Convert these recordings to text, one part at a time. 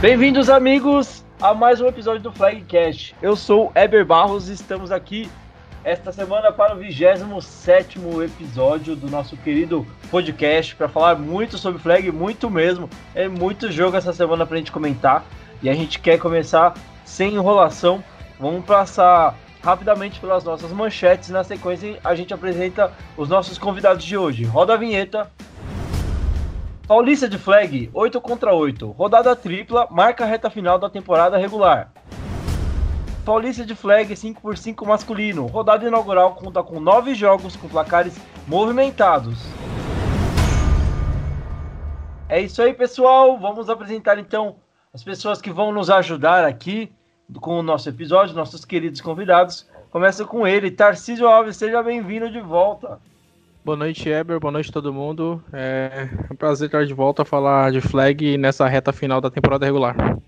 Bem-vindos, amigos, a mais um episódio do Flagcast. Eu sou Eber Barros e estamos aqui esta semana para o 27 episódio do nosso querido podcast para falar muito sobre flag, muito mesmo. É muito jogo essa semana para a gente comentar e a gente quer começar sem enrolação. Vamos passar rapidamente pelas nossas manchetes. Na sequência, a gente apresenta os nossos convidados de hoje. Roda a vinheta Paulista de Flag, 8 contra 8. Rodada tripla, marca a reta final da temporada regular. Paulista de Flag 5x5 masculino. Rodada inaugural conta com 9 jogos com placares movimentados. É isso aí, pessoal. Vamos apresentar então as pessoas que vão nos ajudar aqui com o nosso episódio, nossos queridos convidados. Começa com ele, Tarcísio Alves. Seja bem-vindo de volta. Boa noite, Eber. Boa noite a todo mundo. É um prazer estar de volta a falar de flag nessa reta final da temporada regular.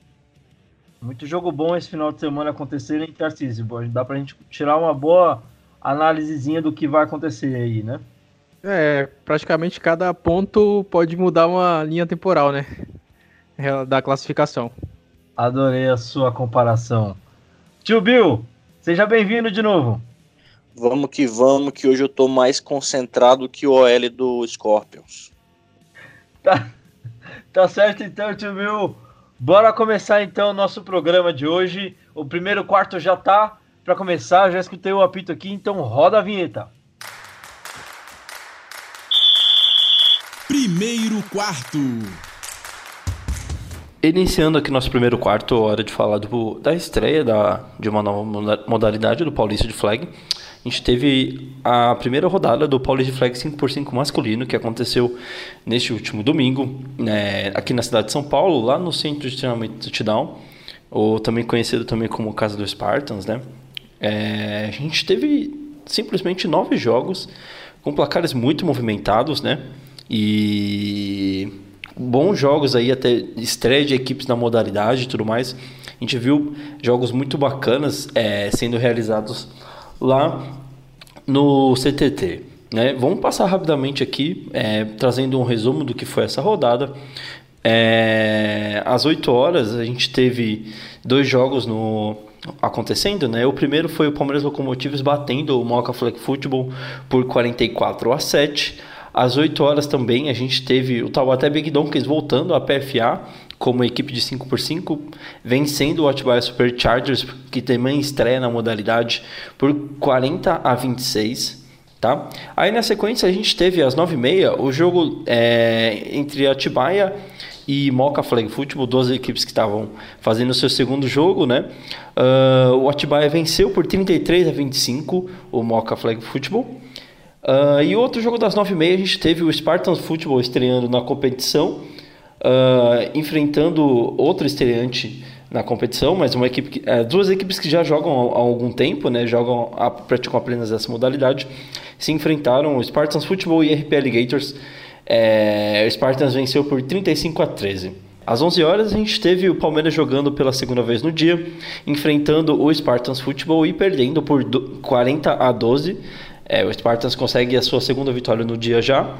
Muito jogo bom esse final de semana acontecer em Tarcísio. Dá pra gente tirar uma boa análisezinha do que vai acontecer aí, né? É, praticamente cada ponto pode mudar uma linha temporal, né? Da classificação. Adorei a sua comparação. Tio Bill, seja bem-vindo de novo. Vamos que vamos, que hoje eu tô mais concentrado que o OL do Scorpions. Tá, tá certo então, tio Bill. Bora começar então o nosso programa de hoje. O primeiro quarto já tá para começar, já escutei o apito aqui, então roda a vinheta. Primeiro quarto. Iniciando aqui nosso primeiro quarto, hora de falar do, da estreia da, de uma nova modalidade do Paulista de Flag a gente teve a primeira rodada do Paulista Flag 5x5 masculino, que aconteceu neste último domingo, né, aqui na cidade de São Paulo, lá no centro de treinamento do Touchdown, ou também conhecido também como Casa dos Spartans, né? É, a gente teve simplesmente nove jogos com placares muito movimentados, né? E bons jogos aí, até estreia de equipes na modalidade e tudo mais. A gente viu jogos muito bacanas é, sendo realizados lá no CTT. Né? Vamos passar rapidamente aqui, é, trazendo um resumo do que foi essa rodada. É, às 8 horas a gente teve dois jogos no acontecendo, né? O primeiro foi o Palmeiras Locomotives batendo o Moca Flag Football por 44 a 7. Às 8 horas também a gente teve o Taubaté Big Donkeys voltando à PFA como equipe de 5x5, vencendo o Atibaia Superchargers, que também estreia na modalidade, por 40 a 26. Tá? Aí na sequência a gente teve às 9h30 o jogo é, entre Atibaia e Moca Flag Football, duas equipes que estavam fazendo o seu segundo jogo, né? Uh, o Atibaia venceu por 33 a 25 o Moca Flag Football. Uh, e outro jogo das 9h30 a gente teve o Spartans Football estreando na competição uh, enfrentando outro estreante na competição, mas uma equipe que, uh, duas equipes que já jogam há, há algum tempo, né, jogam a, praticam apenas essa modalidade, se enfrentaram o Spartans Football e RP Alligators. É, o Spartans venceu por 35 a 13. Às 11 horas a gente teve o Palmeiras jogando pela segunda vez no dia, enfrentando o Spartans Football e perdendo por 40 a 12. É, o Spartans consegue a sua segunda vitória no dia já.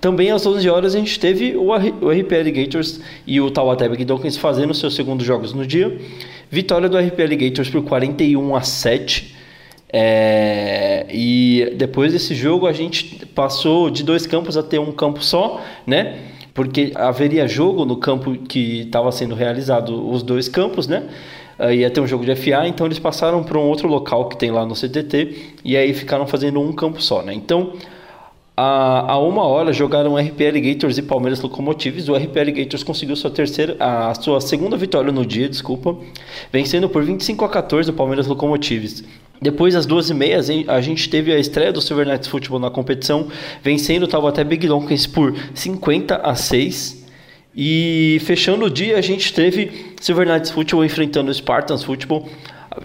Também às 11 horas a gente teve o, RP Alligators e o Taubaté Donkeys fazendo seus segundos jogos no dia. Vitória do RP Alligators por 41 a 7. É, e depois desse jogo a gente passou de dois campos a ter um campo só, né? Porque haveria jogo no campo que estava sendo realizado os dois campos, né? ia ter um jogo de FA, então eles passaram para um outro local que tem lá no CTT e aí ficaram fazendo um campo só, né? Então a, a uma hora jogaram RP Alligators e Palmeiras Locomotives. O RP Alligators conseguiu sua terceira, a sua segunda vitória no dia, desculpa, vencendo por 25 a 14 o Palmeiras Locomotives. Depois, às duas e meia, a gente teve a estreia do Silver Knights Football na competição, vencendo o Taubaté Big Donkeys por 50 a 6. E fechando o dia, a gente teve Silver Knights Football enfrentando o Spartans Football.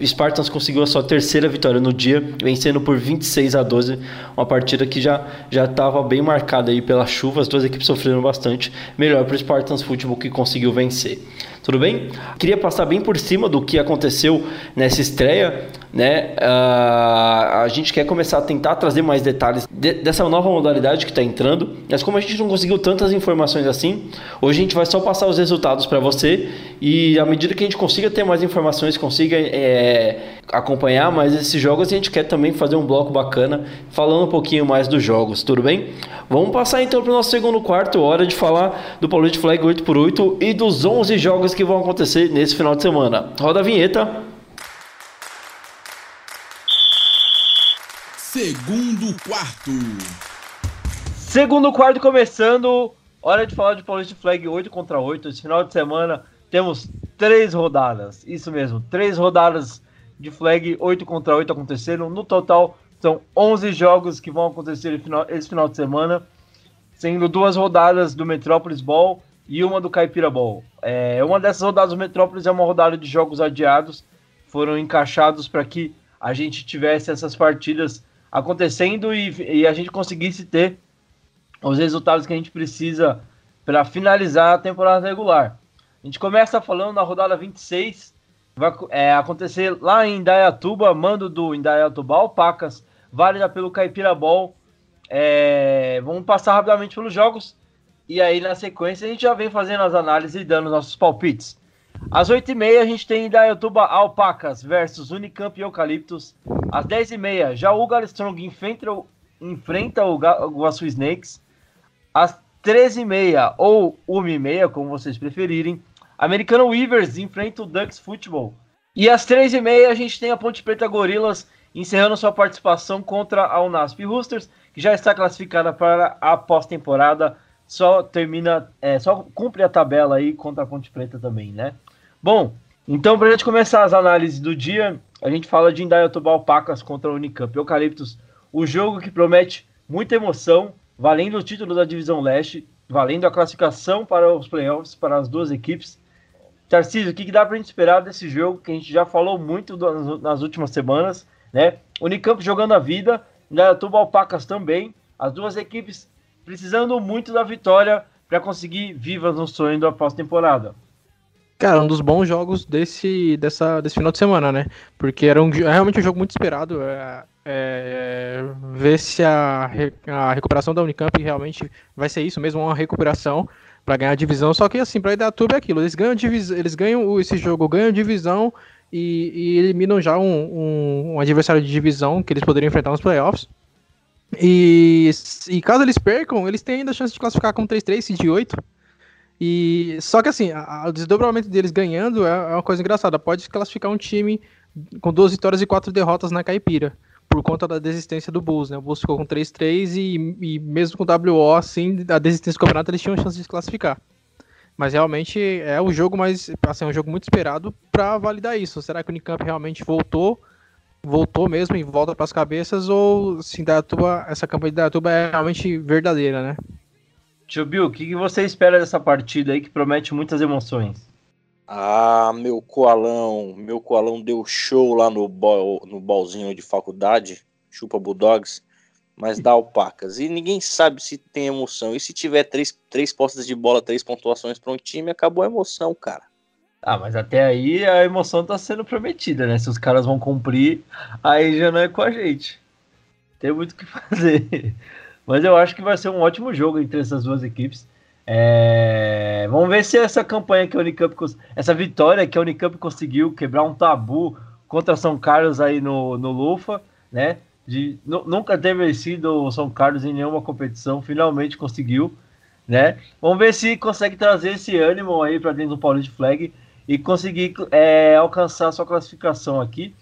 Spartans conseguiu a sua terceira vitória no dia, vencendo por 26 a 12, uma partida que já já estava bem marcada aí pela chuva, as duas equipes sofreram bastante, melhor para o Spartans Futebol que conseguiu vencer. Tudo bem? Queria passar bem por cima do que aconteceu nessa estreia, né? Uh, a gente quer começar a tentar trazer mais detalhes de, dessa nova modalidade que está entrando, mas como a gente não conseguiu tantas informações assim, hoje a gente vai só passar os resultados para você e à medida que a gente consiga ter mais informações, consiga é, acompanhar mais esses jogos, a gente quer também fazer um bloco bacana falando um pouquinho mais dos jogos, tudo bem? Vamos passar então para o nosso segundo quarto, hora de falar do Paulista Flag 8x8 e dos 11 jogos que vão acontecer nesse final de semana. Roda a vinheta. Segundo quarto. Segundo quarto começando. Hora de falar de Paulista Flag 8 contra 8. Esse final de semana temos três rodadas. Isso mesmo, três rodadas de flag 8 contra 8 aconteceram. No total, são 11 jogos que vão acontecer esse final, esse final de semana, sendo duas rodadas do Metrópolis Ball e uma do Caipira Ball. É, uma dessas rodadas do Metrópolis é uma rodada de jogos adiados, foram encaixados para que a gente tivesse essas partidas acontecendo e, e, a gente conseguisse ter os resultados que a gente precisa para finalizar a temporada regular. A gente começa falando na rodada 26, vai é, acontecer lá em Indaiatuba, mando do Indaiatuba Alpacas, válida pelo Caipira Ball. É, vamos passar rapidamente pelos jogos e aí na sequência a gente já vem fazendo as análises e dando nossos palpites. Às 8h30 a gente tem Indaiatuba Alpacas versus Unicamp e Eucaliptus. Às 10h30 já o Galstrong enfrenta, enfrenta o Guaçu Snakes. Às 13h30 ou 1h30, como vocês preferirem, Americano Weavers enfrenta o Ducks Football. E às 3h30 a gente tem a Ponte Preta Gorilas encerrando sua participação contra a Unasp Roosters, que já está classificada para a pós-temporada. Só termina, é, só cumpre a tabela aí contra a Ponte Preta também, né? Bom, então para a gente começar as análises do dia, a gente fala de Indaiatuba Alpacas contra a Unicamp Eucaliptus, o jogo que promete muita emoção, valendo o título da Divisão Leste, valendo a classificação para os playoffs para as duas equipes. Tarcísio, o que, que dá para a gente esperar desse jogo que a gente já falou muito nas últimas semanas, né? Unicamp jogando a vida, Indaiatuba Alpacas também, as duas equipes precisando muito da vitória para conseguir vivas no sonho da pós-temporada. Cara, um dos bons jogos desse, dessa, desse final de semana, né? Porque era um, é realmente um jogo muito esperado. É, é, ver se a, a recuperação da Unicamp realmente vai ser isso mesmo, uma recuperação para ganhar a divisão. Só que assim, para Idatuba é aquilo, eles ganham, eles ganham esse jogo, ganham divisão e, e eliminam já um, um, um, adversário de divisão que eles poderiam enfrentar nos playoffs. E, e caso eles percam, eles têm ainda a chance de classificar com 3-3, de 8. E só que assim, a, o desdobramento deles ganhando é, é uma coisa engraçada. Pode classificar um time com duas vitórias e quatro derrotas na caipira por conta da desistência do Bulls, né? O Bulls ficou com 3-3 e, e, mesmo com o WO, assim, a desistência do campeonato, eles tinham chance de classificar. Mas realmente é o jogo mais, assim, é um jogo muito esperado para validar isso. Será que o Unicamp realmente voltou, voltou mesmo e volta para as cabeças ou se Datuba, essa campanha de Datuba é realmente verdadeira, né? Tio Bill, o que você espera dessa partida aí que promete muitas emoções? Ah, meu coalão, meu coalão deu show lá no, bol, no bolzinho de faculdade, chupa Bulldogs, mas dá alpacas. E ninguém sabe se tem emoção. E se tiver três, três postas de bola, três pontuações para um time, acabou a emoção, cara. Ah, mas até aí a emoção tá sendo prometida, né? Se os caras vão cumprir, aí já não é com a gente. Tem muito o que fazer. Mas eu acho que vai ser um ótimo jogo entre essas duas equipes. É... Vamos ver se essa campanha que a Unicamp, essa vitória que a Unicamp conseguiu quebrar um tabu contra São Carlos aí no, no Lufa, né? De, nunca ter vencido o São Carlos em nenhuma competição, finalmente conseguiu, né? Vamos ver se consegue trazer esse ânimo aí para dentro do Paulista Flag e conseguir é, alcançar sua classificação aqui.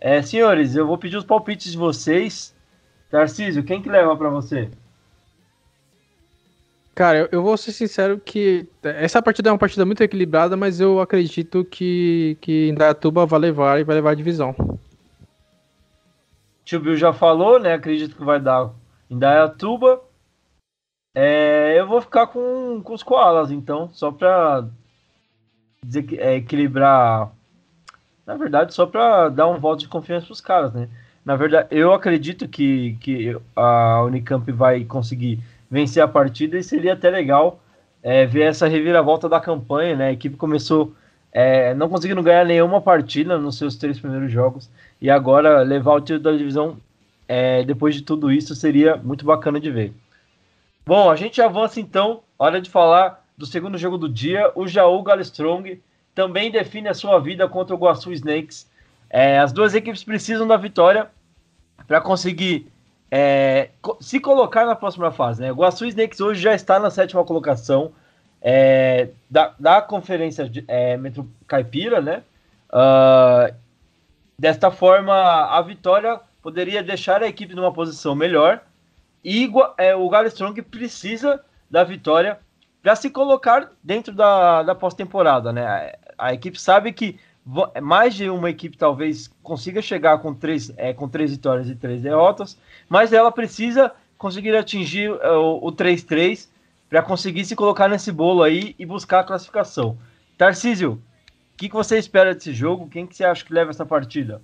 É, senhores, eu vou pedir os palpites de vocês. Tarcísio, quem que leva para você? Cara, eu, eu, vou ser sincero que essa partida é uma partida muito equilibrada, mas eu acredito que, que Indaiatuba vai levar e vai levar a divisão. Tio Bill já falou, né? Acredito que vai dar Indaiatuba. É, eu vou ficar com, com os Koalas, então, só que, é, equilibrar. Na verdade, só pra dar um voto de confiança pros caras, né? Na verdade, eu acredito que, que a Unicamp vai conseguir vencer a partida e seria até legal é, ver essa reviravolta da campanha, né? A equipe começou é, não conseguindo ganhar nenhuma partida nos seus três primeiros jogos e agora levar o título da divisão é, depois de tudo isso seria muito bacana de ver. Bom, a gente avança então, hora de falar do segundo jogo do dia. O Jaú Galstrong também define a sua vida contra o Guaçu Snakes. É, as duas equipes precisam da vitória para conseguir é, se colocar na próxima fase. Né? O Guaçu Snakes hoje já está na sétima colocação é, da, da conferência é, Metro Caipira, né? Uh, desta forma, a vitória poderia deixar a equipe numa posição melhor e é, o Galo Strong precisa da vitória para se colocar dentro da, da pós-temporada, né? A, a, equipe sabe que mais de uma equipe talvez consiga chegar com três, é, com três vitórias e três derrotas, mas ela precisa conseguir atingir é, o 3-3 para conseguir se colocar nesse bolo aí e buscar a classificação. Tarcísio, o que, que você espera desse jogo? Quem que você acha que leva essa partida?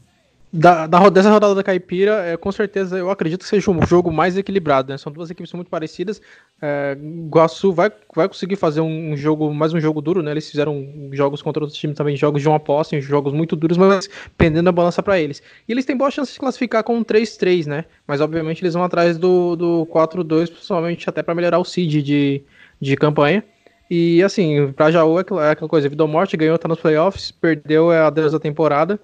Da, da, dessa rodada da Caipira, é, com certeza eu acredito que seja um jogo mais equilibrado. Né? São duas equipes muito parecidas. É, Guaçu vai, vai conseguir fazer um jogo, mais um jogo duro, né? Eles fizeram jogos contra outros times também, jogos de uma aposta, jogos muito duros, mas pendendo a balança para eles. E eles têm boa chance de classificar com um 3-3, né? Mas obviamente eles vão atrás do, do 4-2, principalmente até para melhorar o seed de, de campanha. E assim, pra Jaú é aquela, é aquela coisa, vida ou morte, ganhou, tá nos playoffs, perdeu é a Deus da temporada.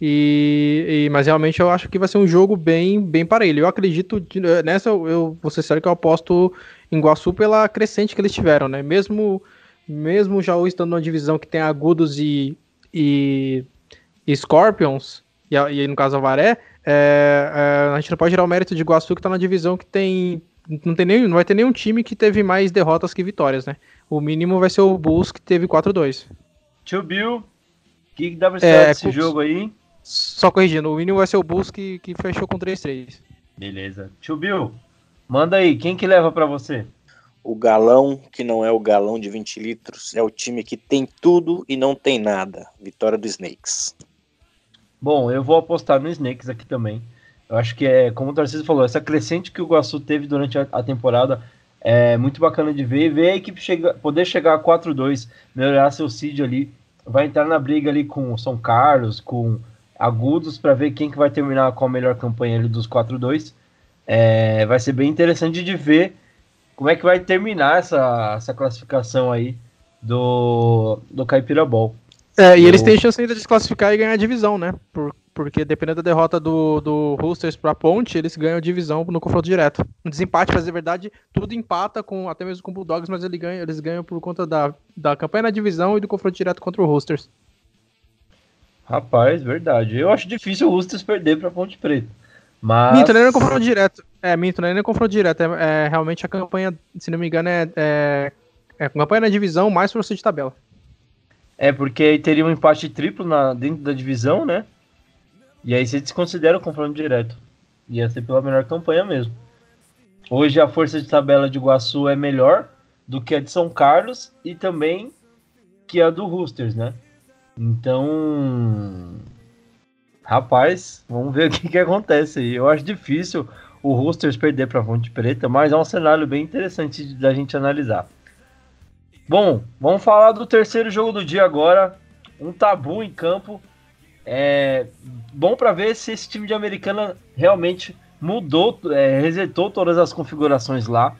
E, e, mas realmente eu acho que vai ser um jogo bem, bem parelho. Eu acredito nessa, eu, eu vou ser sério que eu aposto em Guaçu pela crescente que eles tiveram, né? Mesmo, mesmo já estando numa divisão que tem agudos e, e, e Scorpions, e, e no caso Avaré, é, é, a gente não pode tirar o mérito de Guaçu que tá na divisão que tem. Não, tem nem, não vai ter nenhum time que teve mais derrotas que vitórias, né? O mínimo vai ser o Bulls que teve 4-2. Tio Bill, o que, que dá pra esperar é, desse jogo aí? Só corrigindo, o mínimo vai ser o Bulls que, que fechou com 3-3. Beleza. Tio Bill, manda aí, quem que leva para você? O galão, que não é o galão de 20 litros, é o time que tem tudo e não tem nada. Vitória do Snakes. Bom, eu vou apostar no Snakes aqui também. Eu acho que é, como o Tarcísio falou, essa crescente que o Guaçu teve durante a, a temporada é muito bacana de ver. E ver a equipe chega, poder chegar a 4-2, melhorar seu seed ali. Vai entrar na briga ali com o São Carlos, com agudos para ver quem que vai terminar com a melhor campanha ali dos 4-2. É, vai ser bem interessante de ver como é que vai terminar essa, essa classificação aí do, do Caipira Ball. É, e eles têm chance ainda de classificar e ganhar a divisão, né? Por, porque dependendo da derrota do, do Roosters para Ponte, eles ganham a divisão no confronto direto. No desempate, pra dizer a verdade, tudo empata, com até mesmo com o Bulldogs, mas eles ganham, eles ganham por conta da, da campanha na divisão e do confronto direto contra o Roosters. Rapaz, verdade. Eu acho difícil o Roosters perder para Ponte Preta. Mas... Minto, não é confronto direto. É, Minto, não é nem confronto direto. É, é, realmente a campanha, se não me engano, é, é, é campanha na divisão mais força de tabela. É, porque aí teria um empate triplo na, dentro da divisão, né? E aí você desconsidera o confronto direto. Ia ser pela melhor campanha mesmo. Hoje a força de tabela de Iguaçu é melhor do que a de São Carlos e também que a do Roosters, né? Então, rapaz, vamos ver o que, que acontece aí. Eu acho difícil o Roosters perder para a Fonte Preta, mas é um cenário bem interessante da gente analisar. Bom, vamos falar do terceiro jogo do dia agora. Um tabu em campo. É bom para ver se esse time de Americana realmente mudou, é, resetou todas as configurações lá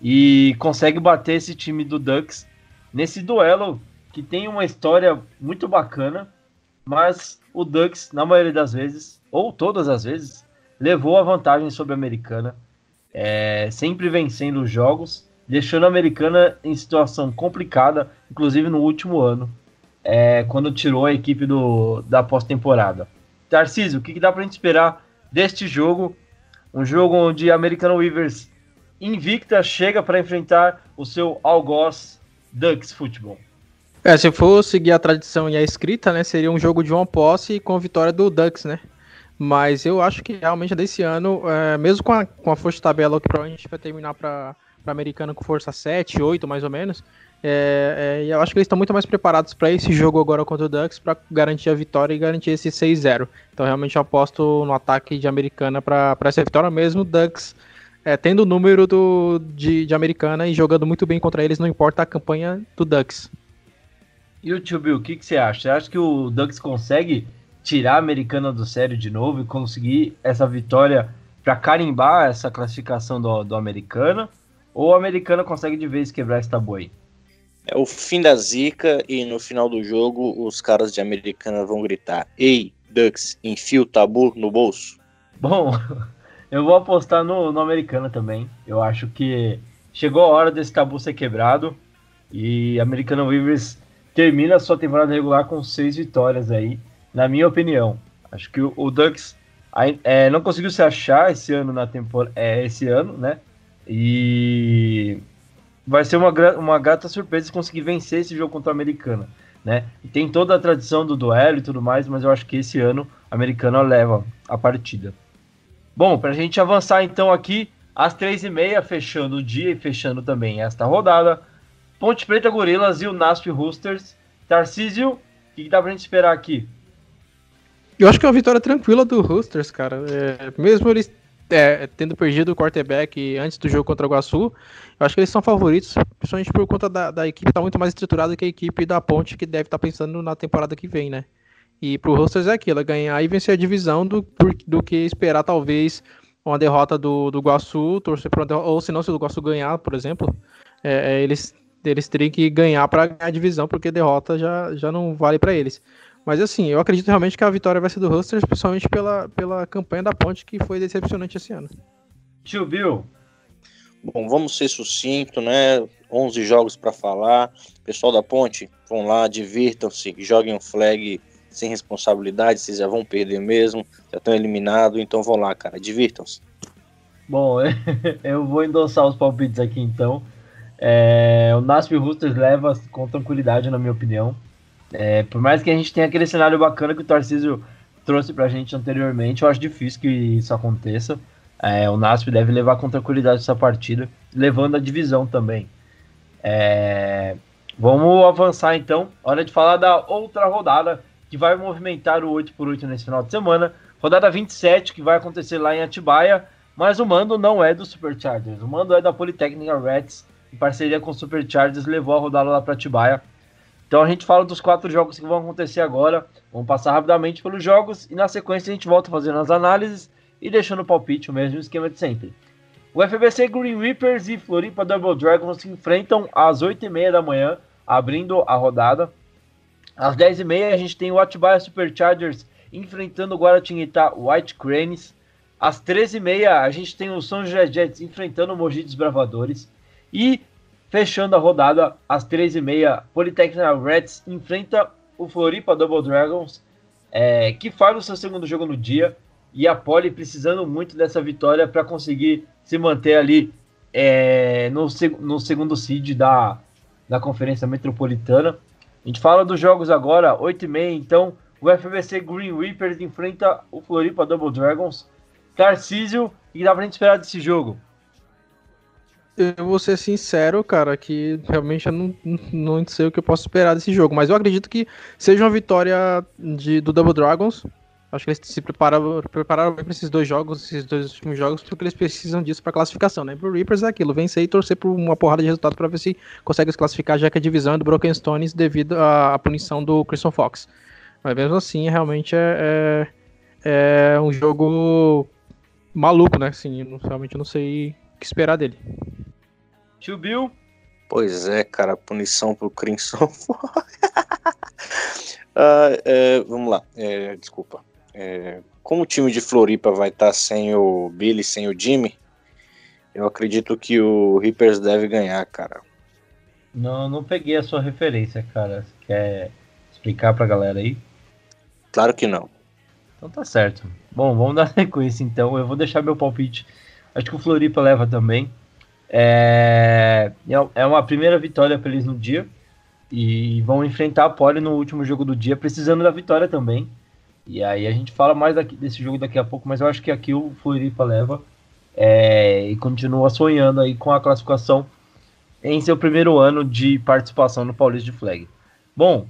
e consegue bater esse time do Ducks nesse duelo que tem uma história muito bacana, mas o Ducks, na maioria das vezes, ou todas as vezes, levou a vantagem sobre a Americana, é, sempre vencendo os jogos, deixando a Americana em situação complicada, inclusive no último ano, é, quando tirou a equipe do, da pós-temporada. Tarcísio, o que, que dá pra gente esperar deste jogo? Um jogo onde a American Weavers invicta chega para enfrentar o seu algoz Ducks Futebol. É, se for seguir a tradição e a escrita, né, seria um jogo de uma posse com a vitória do Ducks, né? Mas eu acho que realmente desse ano, é, mesmo com a, com a força de tabela, que provavelmente vai terminar para a americana com força 7, 8 mais ou menos, é, é, eu acho que eles estão muito mais preparados para esse jogo agora contra o Ducks para garantir a vitória e garantir esse 6-0. Então realmente eu aposto no ataque de americana para essa vitória mesmo, Ducks é, tendo o número do, de, de Americana e jogando muito bem contra eles, não importa a campanha do Ducks. E o tio Bill, o que, que você acha? Você acha que o Ducks consegue tirar a Americana do sério de novo e conseguir essa vitória para carimbar essa classificação do, do Americana? Ou a Americana consegue de vez quebrar esse tabu aí? É o fim da zica e no final do jogo os caras de Americana vão gritar: Ei, Ducks, enfia o tabu no bolso. Bom, eu vou apostar no, no Americana também. Eu acho que chegou a hora desse tabu ser quebrado e Americana Weavers termina a sua temporada regular com seis vitórias aí, na minha opinião. Acho que o, o Ducks é, não conseguiu se achar esse ano na temporada, é, esse ano, né? E vai ser uma, uma gata surpresa conseguir vencer esse jogo contra a Americana, né? E tem toda a tradição do duelo e tudo mais, mas eu acho que esse ano a Americana leva a partida. Bom, para a gente avançar então aqui, às três e meia, fechando o dia e fechando também esta rodada, Ponte Preta Gorilas e o Nasp Roosters. Tarcísio, o que, dá pra gente esperar aqui? Eu acho que é uma vitória tranquila do Roosters, cara. É, mesmo eles é, tendo perdido o quarterback antes do jogo contra o Iguaçu, eu acho que eles são favoritos, principalmente por conta da, da equipe estar tá muito mais estruturada que a equipe da Ponte, que deve estar tá pensando na temporada que vem, né? E pro Roosters é aquilo, é ganhar e vencer a divisão do, do que esperar talvez uma derrota do, do torcer para ou se não, se o Iguaçu ganhar, por exemplo, é, é eles eles teriam que ganhar para ganhar a divisão, porque derrota já, já não vale para eles. Mas assim, eu acredito realmente que a vitória vai ser do Hustlers, principalmente pela, pela campanha da Ponte, que foi decepcionante esse ano. Tio Bill. Bom, vamos ser sucinto, né? 11 jogos para falar. Pessoal da Ponte, vão lá, divirtam-se, joguem um flag sem responsabilidade, vocês já vão perder mesmo, já estão eliminados, então vão lá, cara, divirtam-se. Bom, eu vou endossar os palpites aqui então. É, o Nasp Roosters leva com tranquilidade, na minha opinião. É, por mais que a gente tenha aquele cenário bacana que o Tarcísio trouxe pra gente anteriormente, eu acho difícil que isso aconteça. É, o Nasp deve levar com tranquilidade essa partida, levando a divisão também. É, vamos avançar então. Hora de falar da outra rodada que vai movimentar o 8x8 nesse final de semana. Rodada 27, que vai acontecer lá em Atibaia. Mas o mando não é do Superchargers, o mando é da Politécnica Reds em parceria com o Superchargers, levou a rodada lá para Atibaia. Então a gente fala dos quatro jogos que vão acontecer agora. Vamos passar rapidamente pelos jogos e na sequência a gente volta fazendo as análises e deixando o palpite, o mesmo esquema de sempre. O FBC Green Reapers e Floripa Double Dragons se enfrentam às 8h30 da manhã, abrindo a rodada. Às 10h30 a gente tem o Atibaia Superchargers enfrentando o Guaratinguetá White Cranes. Às 13h30 a gente tem o São José Jets enfrentando o Mogi Desbravadores. E fechando a rodada às 13h30, Polytechnic Reds enfrenta o Floripa Double Dragons, é, que faz o seu segundo jogo no dia. E a Poli precisando muito dessa vitória para conseguir se manter ali é, no, no segundo seed da, da Conferência Metropolitana. A gente fala dos jogos agora, 8h30, então o FBC Green Reapers enfrenta o Floripa Double Dragons. Tarcísio, o que dá pra gente esperar desse jogo? Eu vou ser sincero, cara, que realmente eu não, não sei o que eu posso esperar desse jogo, mas eu acredito que seja uma vitória de, do Double Dragons. Acho que eles se prepararam, prepararam bem para esses dois jogos, esses dois últimos jogos, porque eles precisam disso para classificação, né? Pro Reapers é aquilo, vencer e torcer por uma porrada de resultado para ver se consegue se classificar, já que a divisão é do Broken Stones devido à, à punição do Christian Fox. Mas mesmo assim, realmente é, é, é um jogo maluco, né? Assim, realmente eu não sei que esperar dele. Tio Bill. Pois é, cara, punição pro Crimson. uh, é, vamos lá, é, desculpa. É, como o time de Floripa vai estar tá sem o Billy, sem o Jimmy, eu acredito que o Reapers deve ganhar, cara. Não, não peguei a sua referência, cara. Você quer explicar pra galera aí? Claro que não. Então tá certo. Bom, vamos dar sequência então. Eu vou deixar meu palpite. Acho que o Floripa leva também. É, é uma primeira vitória para eles no dia e vão enfrentar a Poli no último jogo do dia, precisando da vitória também. E aí a gente fala mais daqui, desse jogo daqui a pouco, mas eu acho que aqui o Floripa leva é, e continua sonhando aí com a classificação em seu primeiro ano de participação no Paulista de Flag. Bom,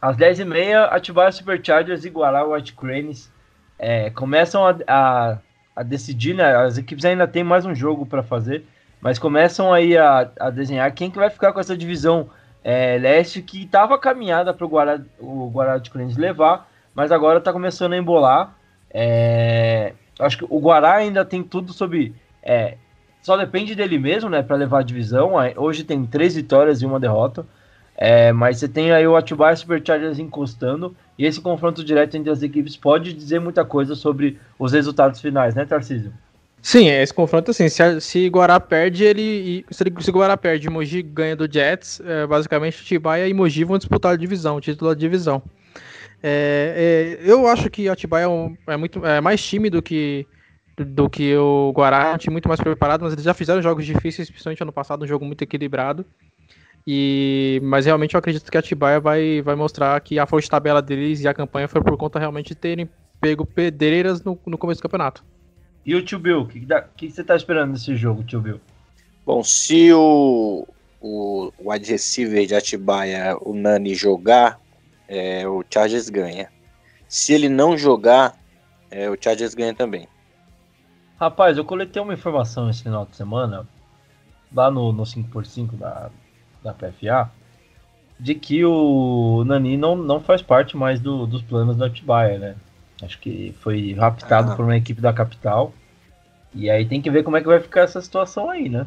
às 10h30, Atibaia Superchargers e Guará White Cranes é, começam a, a a decidir, né? As equipes ainda têm mais um jogo para fazer, mas começam aí a, a, desenhar quem que vai ficar com essa divisão é, leste que estava caminhada para o Guará, o Guará de Corinthians levar, mas agora está começando a embolar. É, acho que o Guará ainda tem tudo sobre. É, só depende dele mesmo, né, para levar a divisão. Hoje tem três vitórias e uma derrota. É, mas você tem aí o Atibaia Superchargers encostando, e esse confronto direto entre as equipes pode dizer muita coisa sobre os resultados finais, né, Tarcísio? Sim, esse confronto, assim, se, se Guará perde, ele. Se, se Guará perde Mogi ganha do Jets, é, basicamente Atibaia e Mogi vão disputar a divisão, o título da divisão. É, é, eu acho que Atibaia é, um, é, muito, é mais time do que, do que o Guará, é um time muito mais preparado, mas eles já fizeram jogos difíceis, principalmente ano passado, um jogo muito equilibrado. E, mas realmente eu acredito que a Atibaia vai, vai mostrar que a força tabela deles e a campanha foi por conta realmente de terem pego pedreiras no, no começo do campeonato. E o Tio Bill, o que, que, que, você tá esperando nesse jogo, Tio Bill? Bom, se o, o wide receiver de Atibaia, o Nani, jogar, é, o Chargers ganha. Se ele não jogar, é, o Chargers ganha também. Rapaz, eu coletei uma informação esse final de semana, lá no, no 5x5 da, da PFA, de que o Nani não, não faz parte mais do, dos planos da Atibaia, né? Acho que foi raptado ah. por uma equipe da capital. E aí tem que ver como é que vai ficar essa situação aí, né?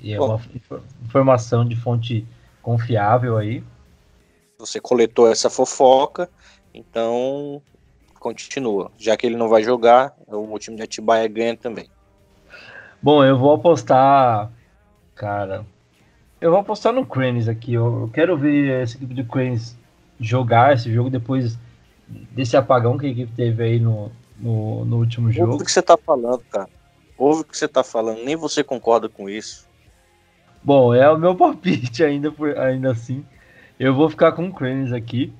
E é Bom, uma informação de fonte confiável aí. Você coletou essa fofoca, então continua. Já que ele não vai jogar, o time de Atibaia ganha também. Bom, eu vou apostar, cara, eu vou apostar no Cranes aqui. Eu quero ver essa equipe do Cranes jogar esse jogo depois desse apagão que a equipe teve aí no, no, no último jogo. Ouve o que você tá falando, cara. Ouve o que você tá falando. Nem você concorda com isso. Bom, é o meu palpite ainda, por, ainda assim. Eu vou ficar com o Cranes aqui.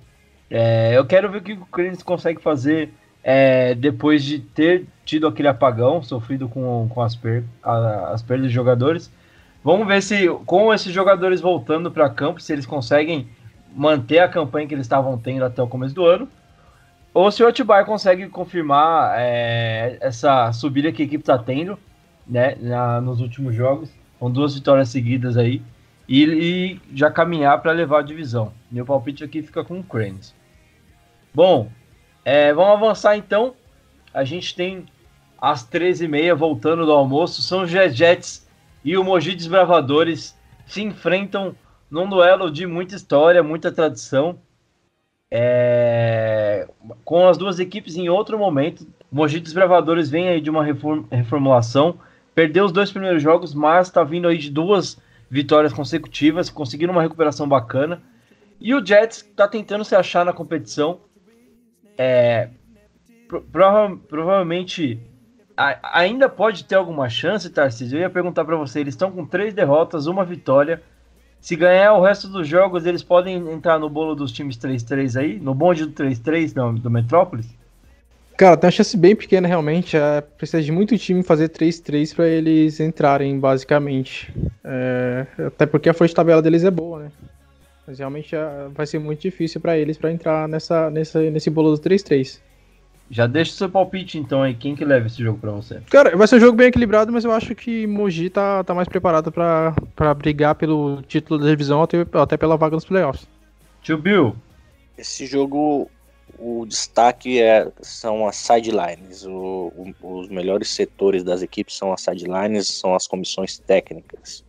É, eu quero ver o que o Cranes consegue fazer é, depois de ter tido aquele apagão sofrido com, com as, per, a, as perdas de jogadores. Vamos ver se com esses jogadores voltando para campo, se eles conseguem manter a campanha que eles estavam tendo até o começo do ano, ou se o Atibaia consegue confirmar é, essa subida que a equipe está tendo, né, na, nos últimos jogos, com duas vitórias seguidas aí, e, e já caminhar para levar a divisão. Meu palpite aqui fica com o Cranes. Bom, é, vamos avançar então. A gente tem às 13h30, voltando do almoço, são os Jets e o Mogi Desbravadores se enfrentam num duelo de muita história, muita tradição. É... Com as duas equipes em outro momento. O Mogi Desbravadores vem aí de uma reform... reformulação. Perdeu os dois primeiros jogos, mas está vindo aí de duas vitórias consecutivas, conseguindo uma recuperação bacana. E o Jets está tentando se achar na competição. É... Prova... Provavelmente ainda pode ter alguma chance, Tarcísio? Eu ia perguntar para você, eles estão com três derrotas, uma vitória. Se ganhar o resto dos jogos, eles podem entrar no bolo dos times 3-3 aí? No bonde do 3-3 do, do Metrópolis? Cara, tem uma chance bem pequena realmente. É, precisa de muito time fazer 3-3 para eles entrarem, basicamente. É, até porque a força de tabela deles é boa, né? Mas realmente é, vai ser muito difícil para eles para entrar nessa, nessa, nesse bolo do 3-3. Já deixa o seu palpite então aí, quem que leva esse jogo para você? Cara, vai ser um jogo bem equilibrado, mas eu acho que Mogi tá, tá mais preparado para brigar pelo título da divisão até, até pela vaga nos playoffs. Tio Bill. Esse jogo, o destaque é, são as sidelines. O, o, os melhores setores das equipes são as sidelines, são as comissões técnicas.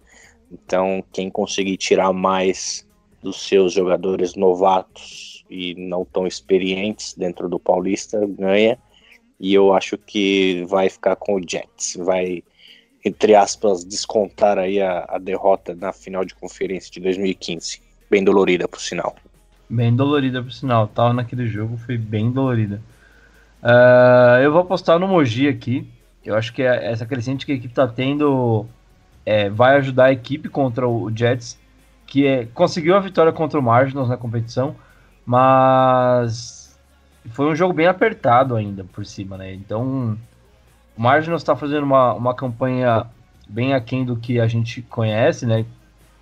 Então, quem conseguir tirar mais dos seus jogadores novatos e não tão experientes dentro do Paulista ganha. E eu acho que vai ficar com o Jets. Vai, entre aspas, descontar aí a, a derrota na final de conferência de 2015. Bem dolorida, por sinal. Bem dolorida, por sinal. Tava naquele jogo, foi bem dolorida. Uh, eu vou apostar no Mogi aqui. Eu acho que é essa crescente que a equipe tá tendo é, vai ajudar a equipe contra o Jets, que é, conseguiu a vitória contra o Marginals na competição mas foi um jogo bem apertado ainda por cima, né? Então, o Marginals está fazendo uma, uma campanha bem aquém do que a gente conhece, né?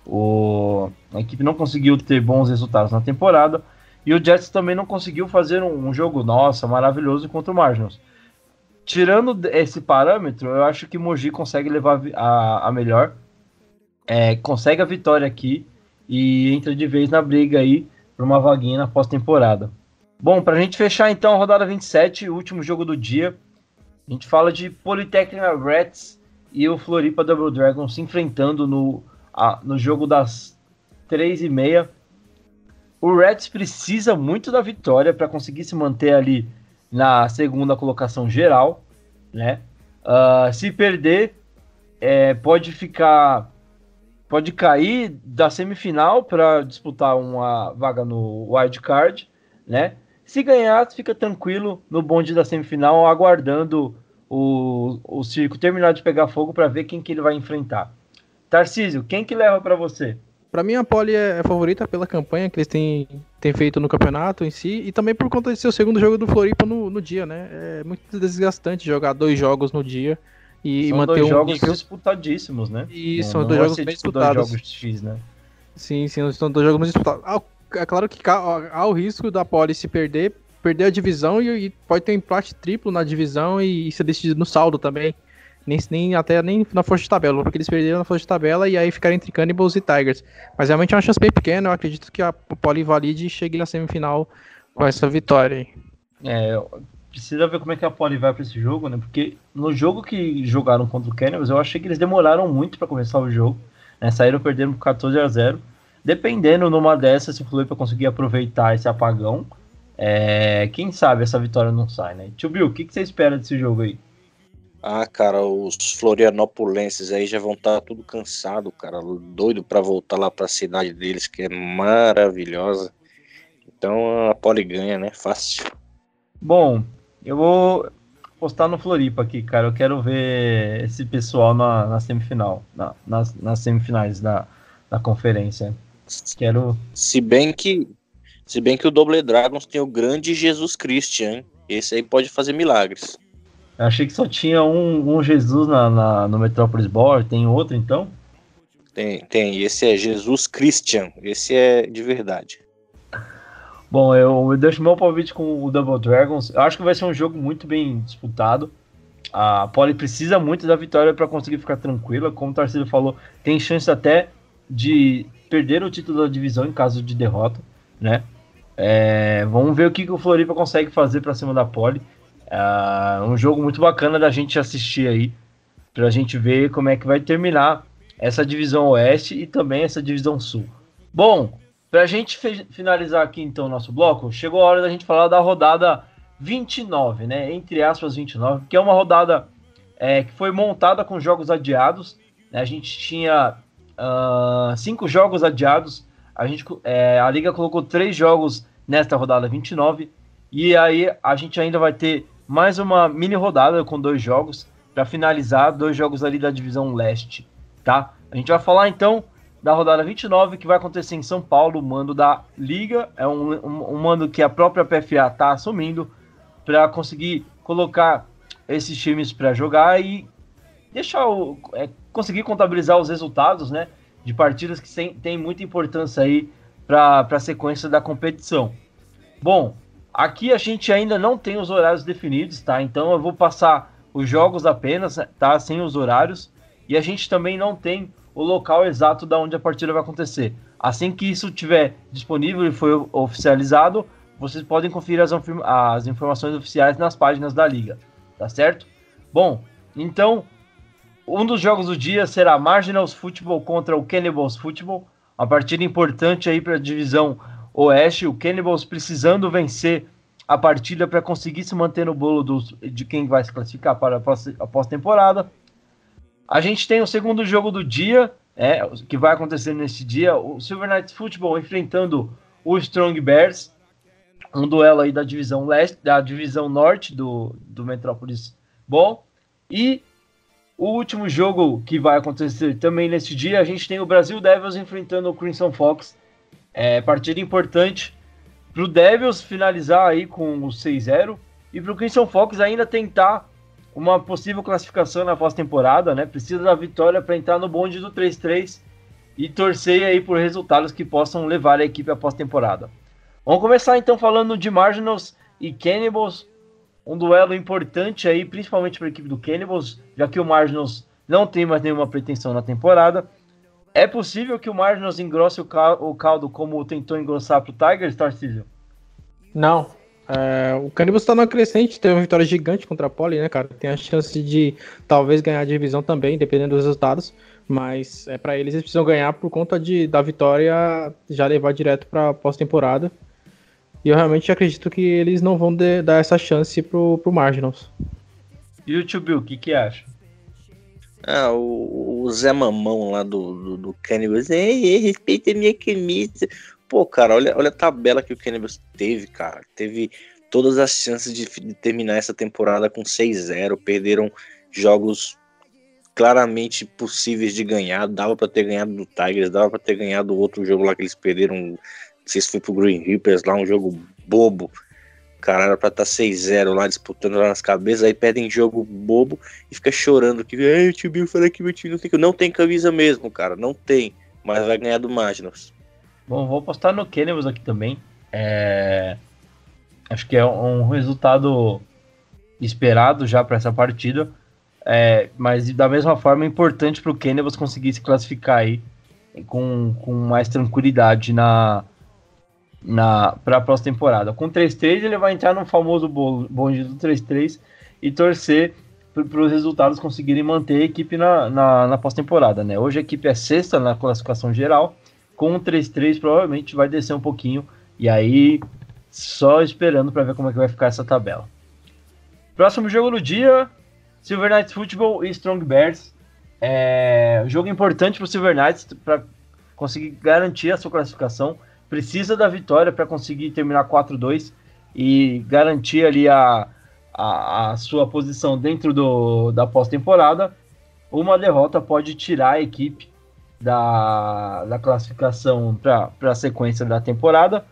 O, a equipe não conseguiu ter bons resultados na temporada e o Jets também não conseguiu fazer um, um jogo, nossa, maravilhoso contra o Marginals. tirando esse parâmetro, eu acho que Mogi consegue levar a, a melhor. É, consegue a vitória aqui e entra de vez na briga aí para uma vaguinha na pós-temporada. Bom, para a gente fechar então a rodada 27, o último jogo do dia, a gente fala de Polytechnic Reds e o Floripa Double Dragon se enfrentando no, a, no jogo das 3 e meia. O Reds precisa muito da vitória para conseguir se manter ali na segunda colocação geral, né? Uh, se perder, é, pode ficar, pode cair da semifinal para disputar uma vaga no wild card, né? Se ganhar, fica tranquilo no bonde da semifinal, aguardando o, o circo terminar de pegar fogo para ver quem que ele vai enfrentar. Tarcísio, quem que leva para você? Para mim, a Poli é, é favorita pela campanha que eles têm, têm feito no campeonato em si e também por conta de ser o segundo jogo do Floripa no, no dia, né? É muito desgastante jogar dois jogos no dia e são manter dois jogos nível... disputadíssimos, né? E são dois vai jogos bem tipo disputados. Dois jogos X, né? Sim, sim, são dois jogos muito disputados. Ah, É claro que há, o risco da Poli se perder, perder a divisão e, e pode ter um empate triplo na divisão e, e ser decidido no saldo também. Nem, nem até nem na força de tabela, porque eles perderam na força de tabela e aí ficaram entre Cannibals e Tigers. Mas realmente é uma chance bem pequena, eu acredito que a Poli valide chegue na semifinal com essa vitória. É, precisa ver como é que a Poli vai para esse jogo, né? Porque no jogo que jogaram contra o Cannibals, eu achei que eles demoraram muito para começar o jogo. Né? Saíram perdendo por 14 a 0 Dependendo numa dessas, se o Fluminense conseguir aproveitar esse apagão, é, quem sabe essa vitória não sai, né? Tio Bill, o que, que você espera desse jogo aí? Ah, cara, os florianopolenses aí já vão estar tudo cansado, cara, doido para voltar lá para a cidade deles, que é maravilhosa. Então a Poli ganha, né? Fácil. Bom, eu vou postar no Floripa aqui, cara. Eu quero ver esse pessoal na, na semifinal, na, nas, nas semifinais da, da conferência. Quero. Se bem que, se bem que o Double Dragons tem o grande Jesus Christian, esse aí pode fazer milagres. Eu achei que só tinha um, um Jesus na, na, no Metropolis Ball, tem outro então? Tem, tem. Esse é Jesus Christian, esse é de verdade. Bom, eu, eu deixo meu palpite com o Double Dragons. Eu acho que vai ser um jogo muito bem disputado. A Poli precisa muito da vitória para conseguir ficar tranquila. Como o Tarcísio falou, tem chance até de perder o título da divisão em caso de derrota, né? É, vamos ver o que, que o Floripa consegue fazer para cima da Poli. É um jogo muito bacana da gente assistir aí, para a gente ver como é que vai terminar essa divisão oeste e também essa divisão sul. Bom, para a gente finalizar aqui então o nosso bloco, chegou a hora da gente falar da rodada 29, né? Entre aspas 29, que é uma rodada é, que foi montada com jogos adiados. Né? A gente tinha uh, cinco jogos adiados. A, gente, é, a Liga colocou três jogos nesta rodada 29. E aí a gente ainda vai ter mais uma mini rodada com dois jogos para finalizar, dois jogos ali da divisão leste, tá? A gente vai falar então da rodada 29 que vai acontecer em São Paulo, o mando da Liga, é um, um, um mando que a própria PFA está assumindo para conseguir colocar esses times para jogar e deixar o, é, conseguir contabilizar os resultados, né, de partidas que tem, tem muita importância aí para a sequência da competição. Bom, aqui a gente ainda não tem os horários definidos, tá? Então eu vou passar os jogos apenas, tá? Sem os horários. E a gente também não tem o local exato da onde a partida vai acontecer. Assim que isso estiver disponível e for oficializado, vocês podem conferir as, as informações oficiais nas páginas da liga, tá certo? Bom, então um dos jogos do dia será Marginals Football contra o Cannibals Football, uma partida importante aí para a divisão Oeste. O Cannibals precisando vencer a partida para conseguir se manter no bolo dos, de quem vai se classificar para a pós-temporada. A gente tem o segundo jogo do dia, é, que vai acontecer nesse dia, o Silver Knights Football enfrentando o Strong Bears, um duelo aí da divisão leste, da divisão norte do, do Metropolis Ball. E o último jogo que vai acontecer também nesse dia, a gente tem o Brasil Devils enfrentando o Crimson Fox. É partida importante para o Devils finalizar aí com o 6-0 e para o Crimson Fox ainda tentar uma possível classificação na pós-temporada, né? Precisa da vitória para entrar no bonde do 3-3 e torcer aí por resultados que possam levar a equipe à pós-temporada. Vamos começar então falando de Marginals e Cannibals. um duelo importante aí, principalmente para a equipe do Cannibals, já que o Marginals não tem mais nenhuma pretensão na temporada. É possível que o Marginals engrosse o, caldo como tentou engrossar para o Tigers, Tarcísio? Não. É, o Cannibals está na crescente, teve uma vitória gigante contra a Poli, né, cara? Tem a chance de talvez ganhar a divisão também, dependendo dos resultados. Mas é para eles, eles precisam ganhar por conta de, da vitória já levar direto para pós-temporada. E eu realmente acredito que eles não vão de, dar essa chance pro, pro Marginals. E o Tio Bill, o que que acha? Ah, o, o, Zé Mamão lá do, do, do Cannibals. Ei, respeita a minha camisa. Pô, cara, olha, olha a tabela que o Cannibals teve, cara. Teve todas as chances de, de terminar essa temporada com 6-0. Perderam jogos claramente possíveis de ganhar. Dava para ter ganhado do Tigers, dava para ter ganhado outro jogo lá que eles perderam não sei se foi pro Green Reapers lá, um jogo bobo. Cara era pra estar tá 6-0 lá, disputando lá nas cabeças, aí pedem jogo bobo e fica chorando que o tio Bill falou que meu time não tem Não tem camisa mesmo, cara, não tem. Mas vai ganhar do Magnus. Bom, vou postar no Cannibals aqui também. É... Acho que é um resultado esperado já para essa partida. É, mas da mesma forma é importante para o Cannibals conseguir se classificar aí com, com mais tranquilidade na, na para a próxima temporada. Com 3-3 ele vai entrar no famoso bonde do 3-3 e torcer para os resultados conseguirem manter a equipe na, na, na pós-temporada. Né? Hoje a equipe é sexta na classificação geral, com o 3-3 provavelmente vai descer um pouquinho e aí só esperando para ver como é que vai ficar essa tabela. Próximo jogo do dia, Silver Knights Football e Strong Bears. É um jogo importante para o Silver Knights para conseguir garantir a sua classificação precisa da vitória para conseguir terminar 4-2 e garantir ali a, a, a sua posição dentro do, da pós-temporada. Uma derrota pode tirar a equipe da, da classificação para a sequência da temporada,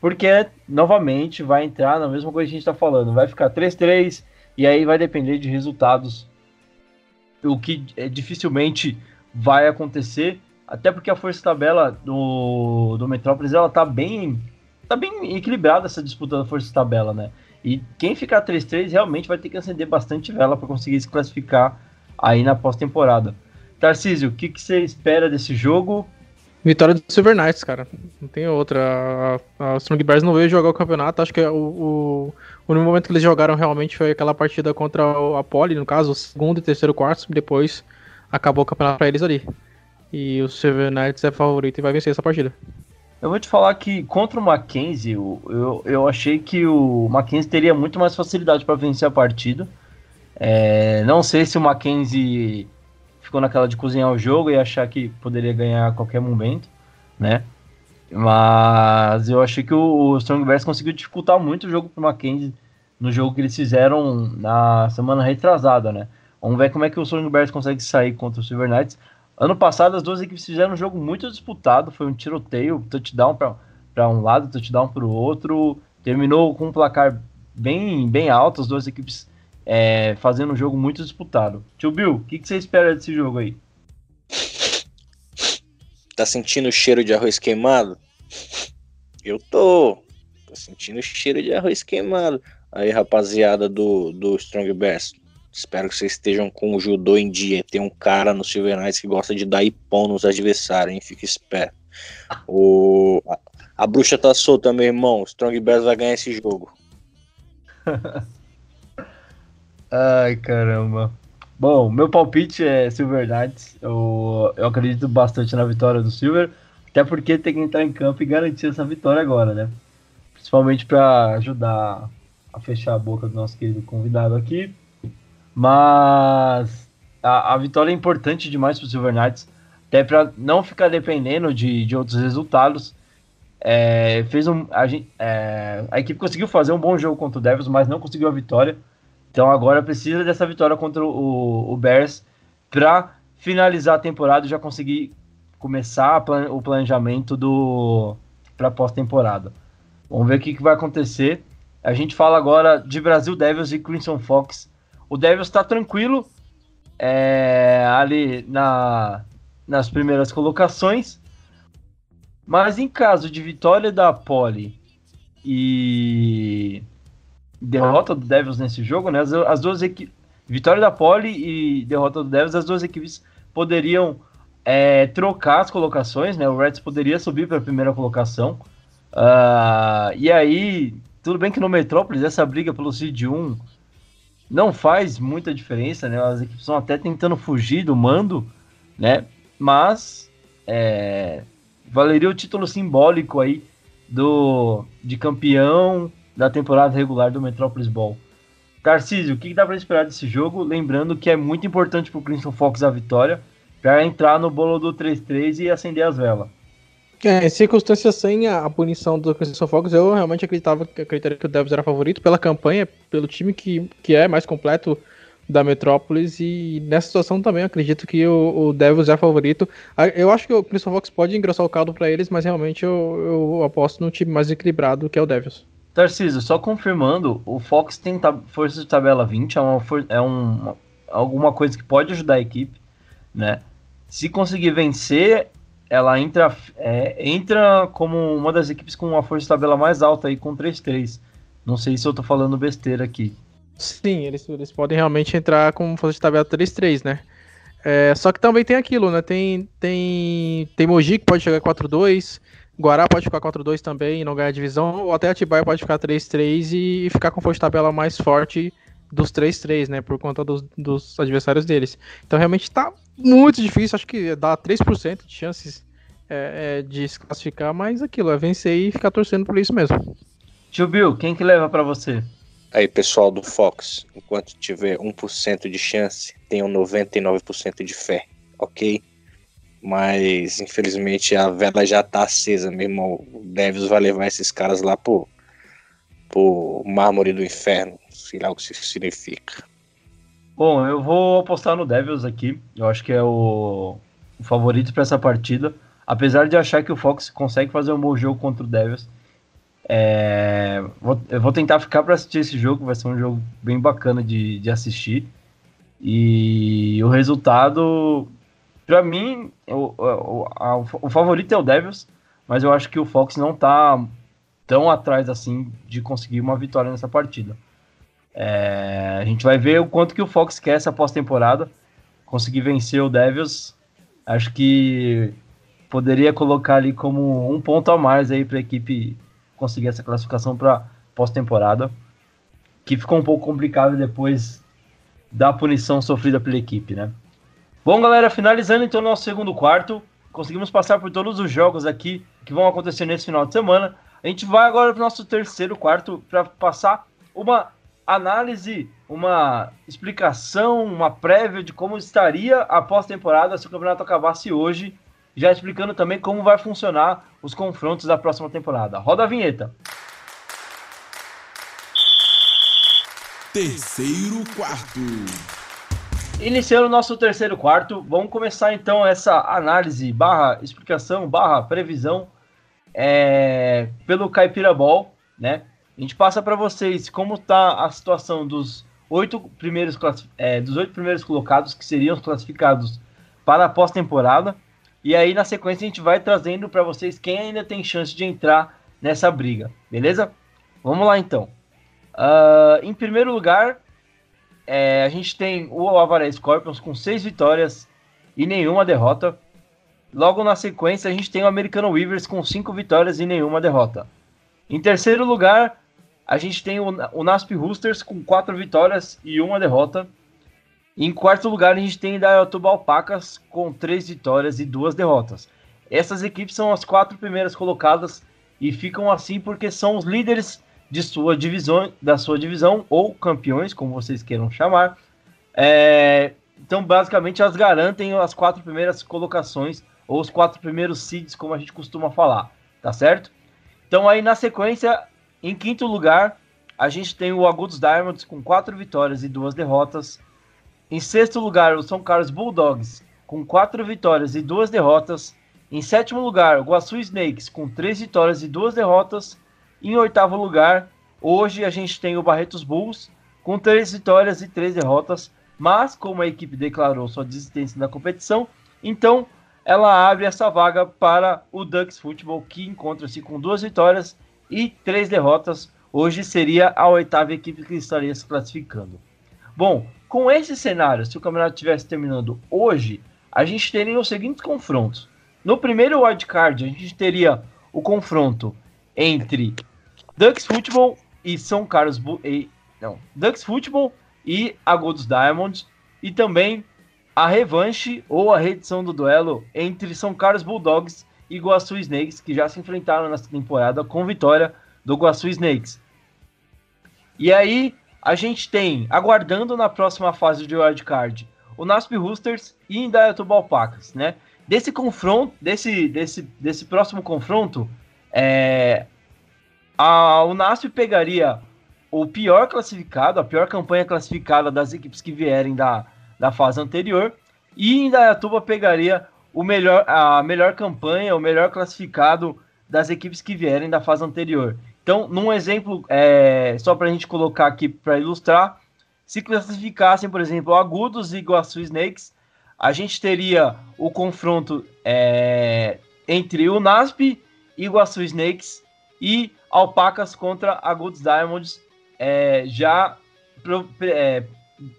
porque novamente vai entrar na mesma coisa que a gente está falando, vai ficar 3-3 e aí vai depender de resultados, o que é, dificilmente vai acontecer. Até porque a força tabela do, do Metrópolis ela tá bem tá bem equilibrada essa disputa da força tabela, né? E quem ficar 3-3 realmente vai ter que acender bastante vela para conseguir se classificar aí na pós-temporada. Tarcísio, o que, que você espera desse jogo? Vitória do Silver Knights, cara. Não tem outra. A, a Strong Bears não veio jogar o campeonato. Acho que o, o, o único momento que eles jogaram realmente foi aquela partida contra a Poli, no caso, o segundo e terceiro quarto. Depois acabou o campeonato para eles ali. E o Silver Knights é favorito e vai vencer essa partida. Eu vou te falar que contra o Mackenzie, eu, eu, eu achei que o Mackenzie teria muito mais facilidade para vencer a partida. É, não sei se o Mackenzie ficou naquela de cozinhar o jogo e achar que poderia ganhar a qualquer momento, né? Mas eu achei que o, o Strong Bears conseguiu dificultar muito o jogo para o Mackenzie no jogo que eles fizeram na semana retrasada, né? Vamos ver como é que o Strong Bears consegue sair contra o Silver Knights. Ano passado as duas equipes fizeram um jogo muito disputado, foi um tiroteio, touchdown para um lado, touchdown para o outro. Terminou com um placar bem, bem alto, as duas equipes é, fazendo um jogo muito disputado. Tio Bill, o que, que você espera desse jogo aí? Tá sentindo o cheiro de arroz queimado? Eu tô. Tô sentindo o cheiro de arroz queimado. Aí, rapaziada do, do Strong Best, Espero que vocês estejam com o judô em dia. Tem um cara no Silver Knights que gosta de dar ipom nos adversários, hein? Fica esperto. O... A, a bruxa tá solta, meu irmão. Strong Bears vai ganhar esse jogo. Ai, caramba. Bom, meu palpite é Silver Knights. Eu, eu acredito bastante na vitória do Silver. Até porque tem que entrar em campo e garantir essa vitória agora, né? Principalmente para ajudar a fechar a boca do nosso querido convidado aqui. Mas a, a vitória é importante demais para o Silver Knights, até para não ficar dependendo de, de outros resultados. É, fez um, a, é, a, equipe conseguiu fazer um bom jogo contra o Devils, mas não conseguiu a vitória. Então agora precisa dessa vitória contra o, o Bears para finalizar a temporada e já conseguir começar plan, o planejamento do para pós-temporada. Vamos ver o que, que vai acontecer. A gente fala agora de Brasil Devils e Crimson Fox o Devils está tranquilo é, ali na, nas primeiras colocações. Mas em caso de vitória da Poli e, derrota do Devils nesse jogo, né? As, as duas equipes, vitória da Poli e derrota do Devils, as duas equipes poderiam é, trocar as colocações, né? O Reds poderia subir para a primeira colocação. Uh, e aí, tudo bem que no Metrópolis essa briga pelo Seed 1 não faz muita diferença, né? As equipes estão até tentando fugir do mando, né? Mas é, valeria o título simbólico aí do de campeão da temporada regular do Metrópolis Ball. Tarcísio, o que, dá para esperar desse jogo? Lembrando que é muito importante para o Crimson Fox a vitória para entrar no bolo do 3-3 e acender as velas. É, em circunstâncias sem a, punição do Crimson Fox, eu realmente acreditava acreditaria que o Devils era favorito pela campanha, pelo time que, que é mais completo da Metrópolis e nessa situação também acredito que o, o Devils é favorito. Eu acho que o Crimson Fox pode engrossar o caldo para eles, mas realmente eu, eu aposto no time mais equilibrado que é o Devils. Tarcísio, só confirmando, o Fox tem força de tabela 20, é, uma, é um, alguma coisa que pode ajudar a equipe, né? Se conseguir vencer, ela entra, é, entra como uma das equipes com uma força de tabela mais alta aí, com 3-3. Não sei se eu tô falando besteira aqui. Sim, eles, eles podem realmente entrar com força de tabela 3-3, né? É, só que também tem aquilo, né? Tem, tem, tem Mogi que pode chegar 4-2, Guará pode ficar 4-2 também e não ganhar a divisão, ou até Atibaia pode ficar 3-3 e, e ficar com força de tabela mais forte dos 3-3, né? Por conta dos, dos, adversários deles. Então realmente tá muito difícil, acho que dá 3% de chances é, é, de se classificar, mas aquilo, é vencer e ficar torcendo por isso mesmo. Tio Bill, quem que leva para você? Aí, pessoal do Fox, enquanto tiver 1% de chance, tenham 99% de fé, ok? Mas, infelizmente, a vela já tá acesa, meu irmão. O Devils vai levar esses caras lá pro, pro mármore do inferno, sei lá o que isso significa. Bom, eu vou apostar no Devils aqui. Eu acho que é o, o favorito para essa partida. Apesar de achar que o Fox consegue fazer um bom jogo contra o Devils. É, vou, eu vou tentar ficar para assistir esse jogo, vai ser um jogo bem bacana de, de assistir. E o resultado, para mim, o, o, a, o favorito é o Devils, mas eu acho que o Fox não tá tão atrás assim de conseguir uma vitória nessa partida. É, a gente vai ver o quanto que o Fox quer essa pós-temporada, conseguir vencer o Devils. Acho que poderia colocar ali como um ponto a mais aí para a equipe conseguir essa classificação para pós-temporada, que ficou um pouco complicado depois da punição sofrida pela equipe, né? Bom, galera, finalizando então nosso segundo quarto, conseguimos passar por todos os jogos aqui que vão acontecer nesse final de semana. A gente vai agora para o nosso terceiro quarto para passar uma análise, uma explicação, uma prévia de como estaria a pós-temporada se o campeonato acabasse hoje já explicando também como vai funcionar os confrontos da próxima temporada. Roda a vinheta. Terceiro quarto. Iniciando o nosso terceiro quarto, vamos começar então essa análise barra explicação barra previsão é, pelo Caipira Ball, né? A gente passa para vocês como está a situação dos oito primeiros é, dos oito primeiros colocados que seriam classificados para a pós-temporada e aí, na sequência, a gente vai trazendo para vocês quem ainda tem chance de entrar nessa briga, beleza? Vamos lá, então. Uh, em primeiro lugar, é, a gente tem o Avaré Scorpions com seis vitórias e nenhuma derrota. Logo na sequência, a gente tem o Americano Weavers com cinco vitórias e nenhuma derrota. Em terceiro lugar, a gente tem o, o Nasp Roosters com quatro vitórias e uma derrota. Em quarto lugar, a gente tem Dayatuba Alpacas com três vitórias e duas derrotas. Essas equipes são as quatro primeiras colocadas e ficam assim porque são os líderes de sua divisão, da sua divisão ou campeões, como vocês queiram chamar. É, então, basicamente, elas garantem as quatro primeiras colocações ou os quatro primeiros seeds, como a gente costuma falar, tá certo? Então, aí na sequência, em quinto lugar, a gente tem o Agudos Diamonds com quatro vitórias e duas derrotas. Em sexto lugar, o São Carlos Bulldogs, com quatro vitórias e duas derrotas. Em sétimo lugar, o Guaçu Snakes, com três vitórias e duas derrotas. Em oitavo lugar, hoje a gente tem o Barretos Bulls, com três vitórias e três derrotas. Mas, como a equipe declarou sua desistência na competição, então ela abre essa vaga para o Ducks Football, que encontra-se com duas vitórias e três derrotas. hoje seria a oitava equipe que estaria se classificando. Bom, com esse cenário, se o campeonato estivesse terminando hoje, a gente teria os seguintes confrontos. No primeiro wildcard, a gente teria o confronto entre Ducks Football e São Carlos. E, não, Ducks Football e Agudos Diamonds. E também a revanche ou a reedição do duelo entre São Carlos Bulldogs e Guaçu Snakes, que já se enfrentaram nessa temporada com vitória do Guaçu Snakes. E aí, a gente tem, aguardando na próxima fase de wildcard, o Nasp Roosters e Indaiatuba Alpacas, né? Desse confronto, desse, desse, desse próximo confronto, é, a, o Nasp pegaria o pior classificado, a pior campanha classificada das equipes que vierem da, da fase anterior, e Indaiatuba pegaria o melhor, a melhor campanha, o melhor classificado das equipes que vierem da fase anterior. Então, num exemplo, é, só para a gente colocar aqui para ilustrar, se classificassem, por exemplo, Agudos e Iguaçu Snakes, a gente teria o confronto é, entre o NASP, Iguaçu Snakes e Alpacas contra Agudos Diamonds, é, já pro, é,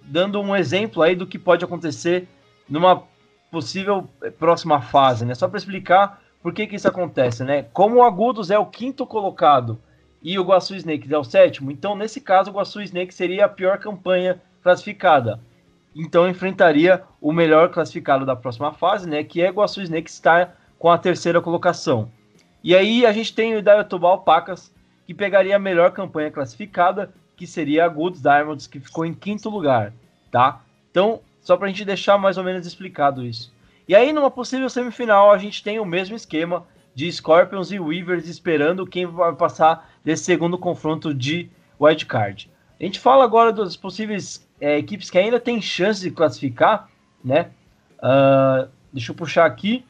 dando um exemplo aí do que pode acontecer numa possível próxima fase, né? Só para explicar por que, que isso acontece, né? Como o Agudos é o quinto colocado e o Guaçu Snakes é o sétimo, então nesse caso o Guaçu Snakes seria a pior campanha classificada. Então enfrentaria o melhor classificado da próxima fase, né, que é Guaçu Snakes está com a terceira colocação. E aí a gente tem o Idaiatuba Alpacas, que pegaria a melhor campanha classificada, que seria a Goods Diamonds, que ficou em quinto lugar, tá? Então, só para a gente deixar mais ou menos explicado isso. E aí, numa possível semifinal, a gente tem o mesmo esquema de Scorpions e Weavers esperando quem vai passar desse segundo confronto de wildcard. A gente fala agora das possíveis é, equipes que ainda têm chance de classificar, né? Uh, deixa eu puxar aqui.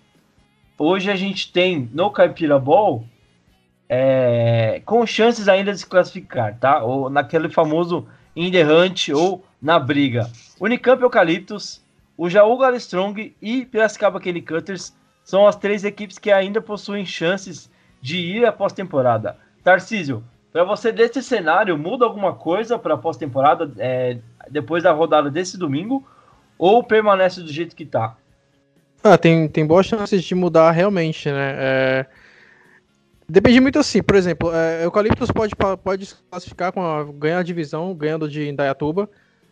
Hoje a gente tem no Caipira Ball é, com chances ainda de se classificar, tá? Ou naquele famoso in the hunt ou na briga. Unicamp Eucaliptus, o Jaú Strong e Piracicaba Kenny Cutters são as três equipes que ainda possuem chances de ir à pós-temporada. Tarcísio, para você desse cenário, muda alguma coisa para a pós-temporada é, depois da rodada desse domingo ou permanece do jeito que está? Ah, tem, tem boas chances de mudar realmente, né? É... Depende muito assim, por exemplo, é, Eucaliptus pode, pode classificar com a, ganhar a divisão, ganhando de Indaiatuba.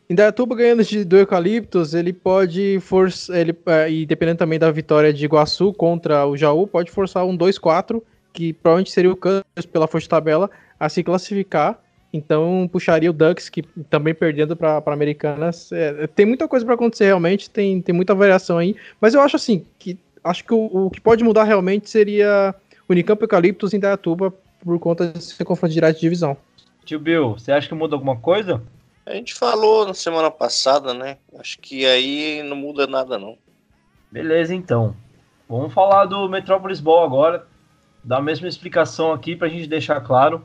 Indaiatuba ganhando de, do Eucaliptus, ele pode forçar, ele, é, e dependendo também da vitória de Iguaçu contra o Jaú, pode forçar um 2-4, que provavelmente seria o Kansas pela força tabela, a se classificar. Então puxaria o Ducks, que também perdendo para Americanas. É, tem muita coisa para acontecer realmente, tem, tem muita variação aí. Mas eu acho assim, que acho que o, o que pode mudar realmente seria Unicamp Eucaliptus em Indaiatuba por conta de ser confronto direto de divisão. Tio Bill, você acha que muda alguma coisa? A gente falou na semana passada, né? Acho que aí não muda nada, não. Beleza, então. Vamos falar do Metrópolis Ball agora. Dar a mesma explicação aqui para a gente deixar claro.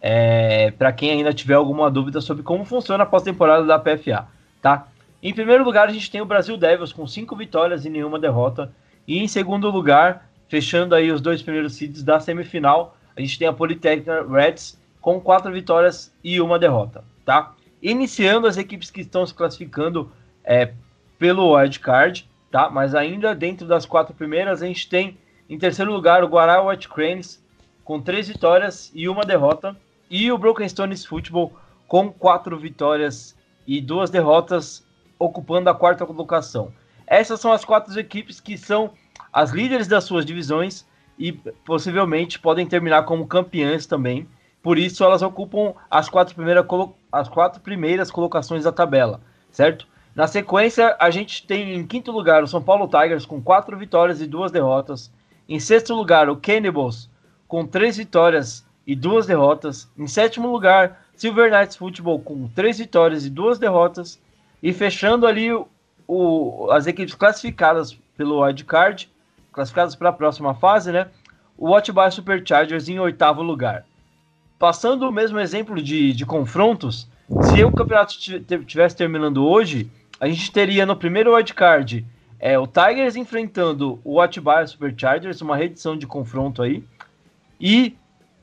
É, para quem ainda tiver alguma dúvida sobre como funciona a pós-temporada da PFA, tá? Em primeiro lugar, a gente tem o Brasil Devils com cinco vitórias e nenhuma derrota. E em segundo lugar, fechando aí os dois primeiros seeds da semifinal, a gente tem a Polytechnic Reds com quatro vitórias e uma derrota, tá? iniciando as equipes que estão se classificando é, pelo wildcard, tá? Mas ainda dentro das quatro primeiras, a gente tem em terceiro lugar o Guará White Cranes com três vitórias e uma derrota, e o Broken Stones Football com quatro vitórias e duas derrotas, ocupando a quarta colocação. Essas são as quatro equipes que são as líderes das suas divisões e possivelmente podem terminar como campeãs também. Por isso, elas ocupam as quatro primeiras as quatro primeiras colocações da tabela, certo? Na sequência, a gente tem em quinto lugar o São Paulo Tigers com quatro vitórias e duas derrotas. Em sexto lugar, o Cannibals com três vitórias e duas derrotas. Em sétimo lugar, Silver Knights Football com três vitórias e duas derrotas. E fechando ali o, o as equipes classificadas pelo wildcard, classificadas para a próxima fase, né? O By Superchargers em oitavo lugar passando o mesmo exemplo de, de confrontos, se o campeonato tivesse terminando hoje, a gente teria no primeiro wildcard é, o Tigers enfrentando o Atibaia Superchargers, uma reedição de confronto aí, e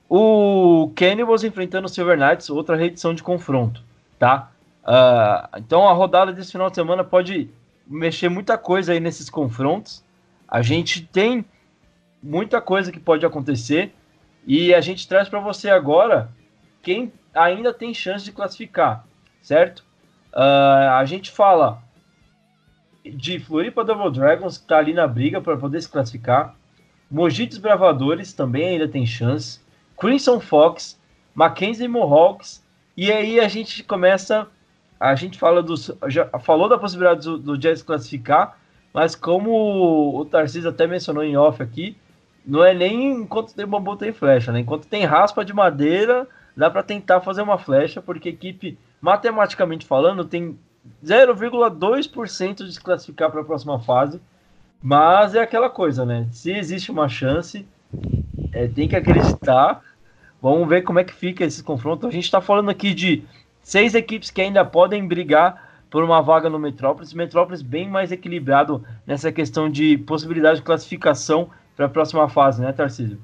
o Cannibals enfrentando o Silver Knights, outra reedição de confronto, tá? Uh, então a rodada desse final de semana pode mexer muita coisa aí nesses confrontos. A gente tem muita coisa que pode acontecer e a gente traz para você agora quem ainda tem chance de classificar, certo? Uh, a gente fala de Floripa Double Dragons, que está ali na briga para poder se classificar. Mojitos Bravadores também ainda tem chance. Crimson Fox, Mackenzie Mohawks. E aí a gente começa. A gente fala dos. Já falou da possibilidade do, do Jazz classificar, mas como o Tarcísio até mencionou em off aqui, não é nem enquanto tem bambu tem flecha, né? Enquanto tem raspa de madeira, dá para tentar fazer uma flecha, porque equipe, matematicamente falando, tem 0,2% de se classificar para a próxima fase. Mas é aquela coisa, né? Se existe uma chance, é, tem que acreditar. Vamos ver como é que fica esse confronto. A gente está falando aqui de seis equipes que ainda podem brigar por uma vaga no Metrópolis. Metrópolis bem mais equilibrado nessa questão de possibilidade de classificação para a próxima fase, né, Tarcísio?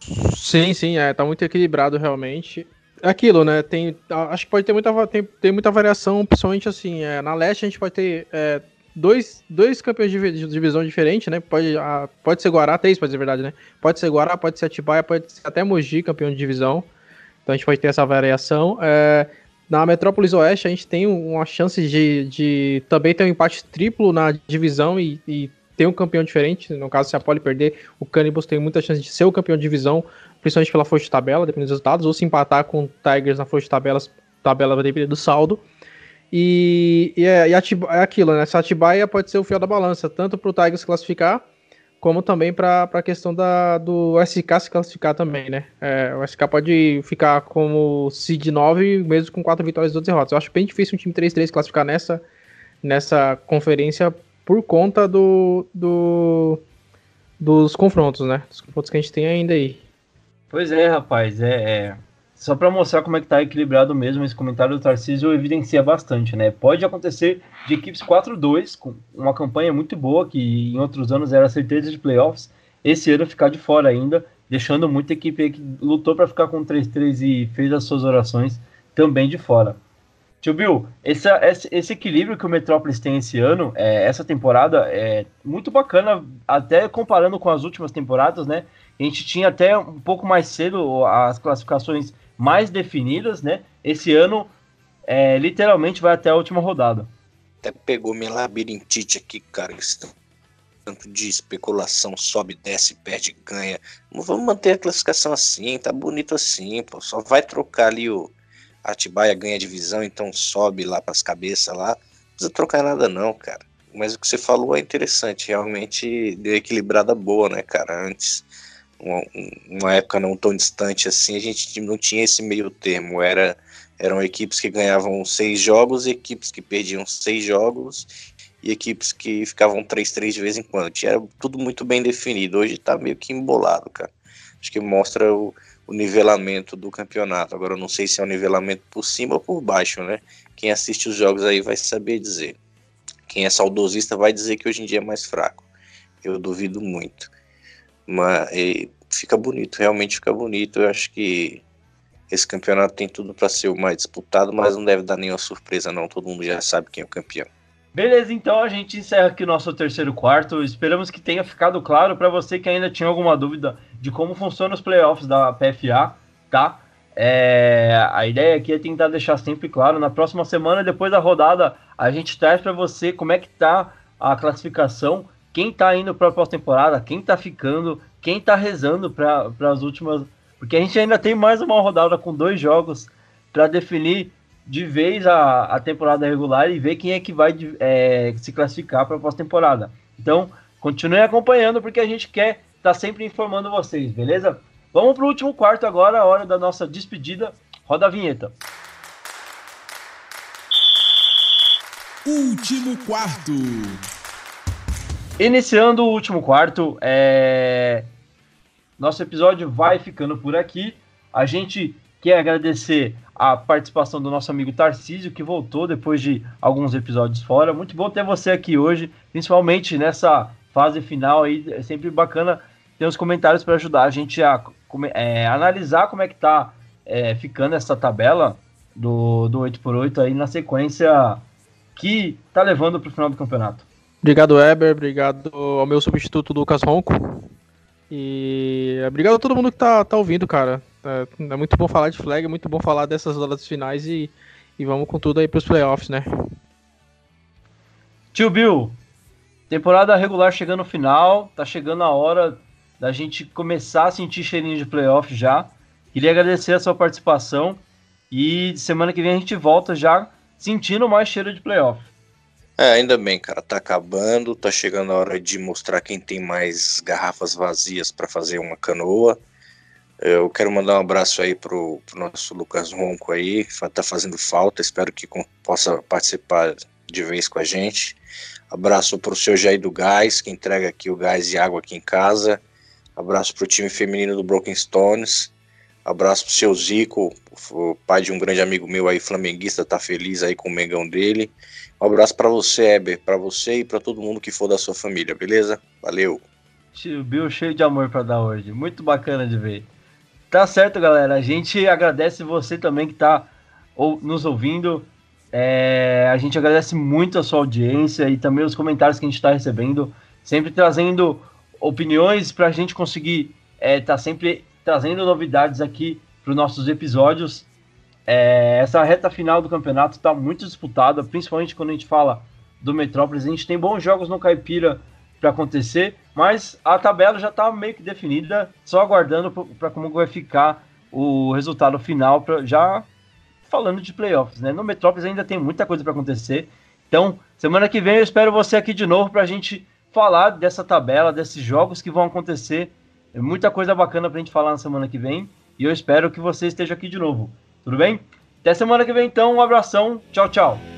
Sim, sim, é, tá muito equilibrado realmente. É aquilo, né? Tem, acho que pode ter muita, tem, tem muita variação, principalmente assim. É, na leste a gente pode ter é, dois, dois campeões de divisão diferentes, né? Pode, a, pode ser Guará, três, pode ser verdade, né? Pode ser Guará, pode ser Atibaia, pode ser até Mogi, campeão de divisão. Então a gente pode ter essa variação. É, na Metrópolis Oeste a gente tem uma chance de, de também ter um empate triplo na divisão e, e ter um campeão diferente. No caso, se a Poli perder, o Cannibals tem muita chance de ser o campeão de divisão, principalmente pela força de tabela, dependendo dos resultados, ou se empatar com o Tigers na força de tabelas, tabela depender do saldo. E, e, é, e é aquilo, né? Essa Atibaia pode ser o fiel da balança, tanto para o Tigers classificar, como também para a questão da, do SK se classificar também, né? É, o SK pode ficar como seed 9, mesmo com 4 vitórias e 12 derrotas. Eu acho bem difícil um time 3-3 classificar nessa, nessa conferência por conta do, do, dos confrontos, né? Dos confrontos que a gente tem ainda aí. Pois é, rapaz, é, é... só para mostrar como é que tá equilibrado mesmo, esse comentário do Tarcísio evidencia bastante, né? Pode acontecer de equipes 4-2, com uma campanha muito boa, que em outros anos era certeza de playoffs, esse ano ficar de fora ainda, deixando muita equipe que lutou para ficar com 3-3 e fez as suas orações também de fora. Tio Bill, esse, esse, equilíbrio que o Metrópolis tem esse ano, é, essa temporada, é muito bacana, até comparando com as últimas temporadas, né? A gente tinha até um pouco mais cedo as classificações mais definidas, né? Esse ano, é, literalmente, vai até a última rodada. Até pegou minha labirintite aqui, cara. Tanto de especulação, sobe, desce, perde, ganha. Vamos manter a classificação assim, tá bonito assim, pô. Só vai trocar ali o Atibaia ganha divisão, então sobe lá para as cabeças lá. Não precisa trocar nada não, cara. Mas o que você falou é interessante, realmente deu equilibrada boa, né, cara? Antes, uma, uma época não tão distante assim, a gente não tinha esse meio termo. Era, eram equipes que ganhavam seis jogos, equipes que perdiam seis jogos e equipes que ficavam 3-3 de vez em quando. Tinha tudo muito bem definido. Hoje tá meio que embolado, cara. Acho que mostra o, o nivelamento do campeonato. Agora eu não sei se é um nivelamento por cima ou por baixo, né? Quem assiste os jogos aí vai saber dizer. Quem é saudosista vai dizer que hoje em dia é mais fraco. Eu duvido muito. Mas fica bonito, realmente fica bonito. Eu acho que esse campeonato tem tudo para ser o mais disputado, mas não deve dar nenhuma surpresa não. Todo mundo já sabe quem é o campeão. Beleza, então a gente encerra aqui nosso terceiro quarto. Esperamos que tenha ficado claro para você que ainda tinha alguma dúvida de como funcionam os playoffs da PFA, tá? É, a ideia aqui é tentar deixar sempre claro. Na próxima semana, depois da rodada, a gente traz para você como é que tá a classificação, quem tá indo para a pós-temporada, quem tá ficando, quem tá rezando para as últimas. Porque a gente ainda tem mais uma rodada com dois jogos para definir de vez a, a temporada regular e ver quem é que vai é, se classificar para a pós-temporada. Então, continue acompanhando porque a gente quer estar tá sempre informando vocês, beleza? Vamos para o último quarto agora, a hora da nossa despedida. Roda a vinheta. Último quarto. Iniciando o último quarto, é... nosso episódio vai ficando por aqui. A gente quer agradecer a participação do nosso amigo Tarcísio, que voltou depois de alguns episódios fora. Muito bom ter você aqui hoje, principalmente nessa fase final aí. É sempre bacana ter os comentários para ajudar a gente a é, analisar como é que tá é, ficando essa tabela do, do 8x8 aí na sequência que tá levando para o final do campeonato. Obrigado, Weber. Obrigado ao meu substituto, Lucas Ronco. E obrigado a todo mundo que tá, tá ouvindo, cara. É, é muito bom falar de flag, é muito bom falar dessas rodadas finais e, e vamos com tudo aí pros playoffs, né? Tio Bill, temporada regular chegando no final, tá chegando a hora da gente começar a sentir cheirinho de playoff já. Queria agradecer a sua participação e semana que vem a gente volta já sentindo mais cheiro de playoff. É, ainda bem, cara, tá acabando, tá chegando a hora de mostrar quem tem mais garrafas vazias para fazer uma canoa. Eu quero mandar um abraço aí pro, pro nosso Lucas Ronco aí, tá fazendo falta, espero que possa participar de vez com a gente. Abraço pro seu Jair do Gás, que entrega aqui o gás e água aqui em casa. Abraço pro time feminino do Broken Stones. Abraço pro seu Zico, o pai de um grande amigo meu aí, flamenguista, tá feliz aí com o Mengão dele. Um abraço para você, Eber, para você e para todo mundo que for da sua família, beleza? Valeu. Tio Bill cheio de amor para dar hoje, muito bacana de ver. Tá certo, galera. A gente agradece você também que tá nos ouvindo. É, a gente agradece muito a sua audiência e também os comentários que a gente está recebendo, sempre trazendo opiniões para a gente conseguir estar é, tá sempre trazendo novidades aqui para os nossos episódios. É, essa reta final do campeonato está muito disputada, principalmente quando a gente fala do Metrópolis. A gente tem bons jogos no Caipira para acontecer, mas a tabela já está meio que definida, só aguardando para como vai ficar o resultado final, pra, já falando de playoffs. Né? No Metrópolis ainda tem muita coisa para acontecer. Então, semana que vem eu espero você aqui de novo para a gente falar dessa tabela, desses jogos que vão acontecer. É muita coisa bacana pra gente falar na semana que vem. E eu espero que você esteja aqui de novo. Tudo bem? Até semana que vem, então. Um abração. Tchau, tchau.